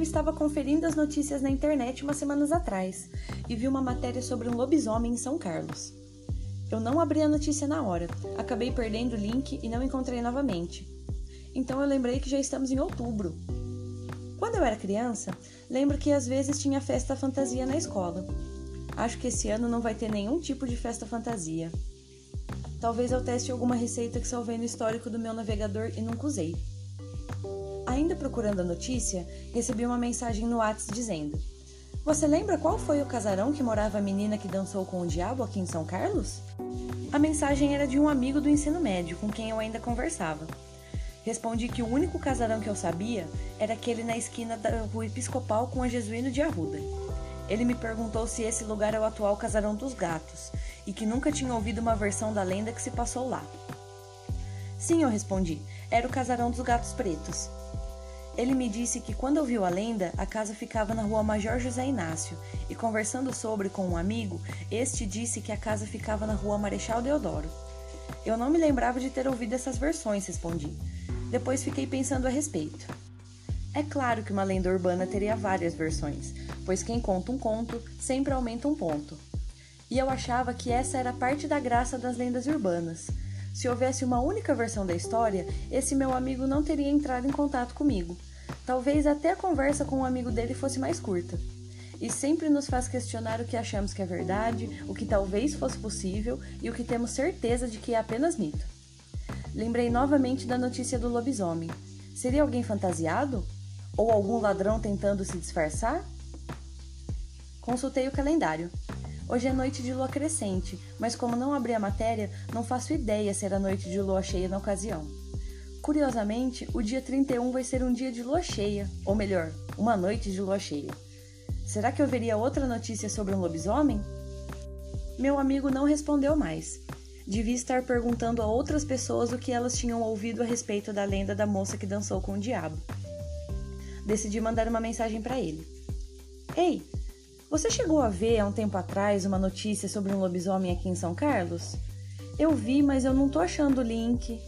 Eu estava conferindo as notícias na internet umas semanas atrás e vi uma matéria sobre um lobisomem em São Carlos. Eu não abri a notícia na hora, acabei perdendo o link e não encontrei novamente. Então eu lembrei que já estamos em outubro. Quando eu era criança, lembro que às vezes tinha festa fantasia na escola. Acho que esse ano não vai ter nenhum tipo de festa fantasia. Talvez eu teste alguma receita que salvei no histórico do meu navegador e nunca usei. Ainda procurando a notícia, recebi uma mensagem no WhatsApp dizendo: Você lembra qual foi o casarão que morava a menina que dançou com o diabo aqui em São Carlos? A mensagem era de um amigo do ensino médio com quem eu ainda conversava. Respondi que o único casarão que eu sabia era aquele na esquina da rua Episcopal com a Jesuíno de Arruda. Ele me perguntou se esse lugar é o atual Casarão dos Gatos e que nunca tinha ouvido uma versão da lenda que se passou lá. Sim, eu respondi, era o Casarão dos Gatos Pretos. Ele me disse que quando ouviu a lenda, a casa ficava na rua Major José Inácio, e conversando sobre com um amigo, este disse que a casa ficava na rua Marechal Deodoro. Eu não me lembrava de ter ouvido essas versões, respondi. Depois fiquei pensando a respeito. É claro que uma lenda urbana teria várias versões, pois quem conta um conto sempre aumenta um ponto. E eu achava que essa era parte da graça das lendas urbanas. Se houvesse uma única versão da história, esse meu amigo não teria entrado em contato comigo. Talvez até a conversa com um amigo dele fosse mais curta. E sempre nos faz questionar o que achamos que é verdade, o que talvez fosse possível e o que temos certeza de que é apenas mito. Lembrei novamente da notícia do lobisomem. Seria alguém fantasiado? Ou algum ladrão tentando se disfarçar? Consultei o calendário. Hoje é noite de lua crescente, mas como não abri a matéria, não faço ideia se era noite de lua cheia na ocasião. Curiosamente, o dia 31 vai ser um dia de lua cheia, ou melhor, uma noite de lua cheia. Será que eu veria outra notícia sobre um lobisomem? Meu amigo não respondeu mais. Devia estar perguntando a outras pessoas o que elas tinham ouvido a respeito da lenda da moça que dançou com o diabo. Decidi mandar uma mensagem para ele. Ei, você chegou a ver há um tempo atrás uma notícia sobre um lobisomem aqui em São Carlos? Eu vi, mas eu não tô achando o link.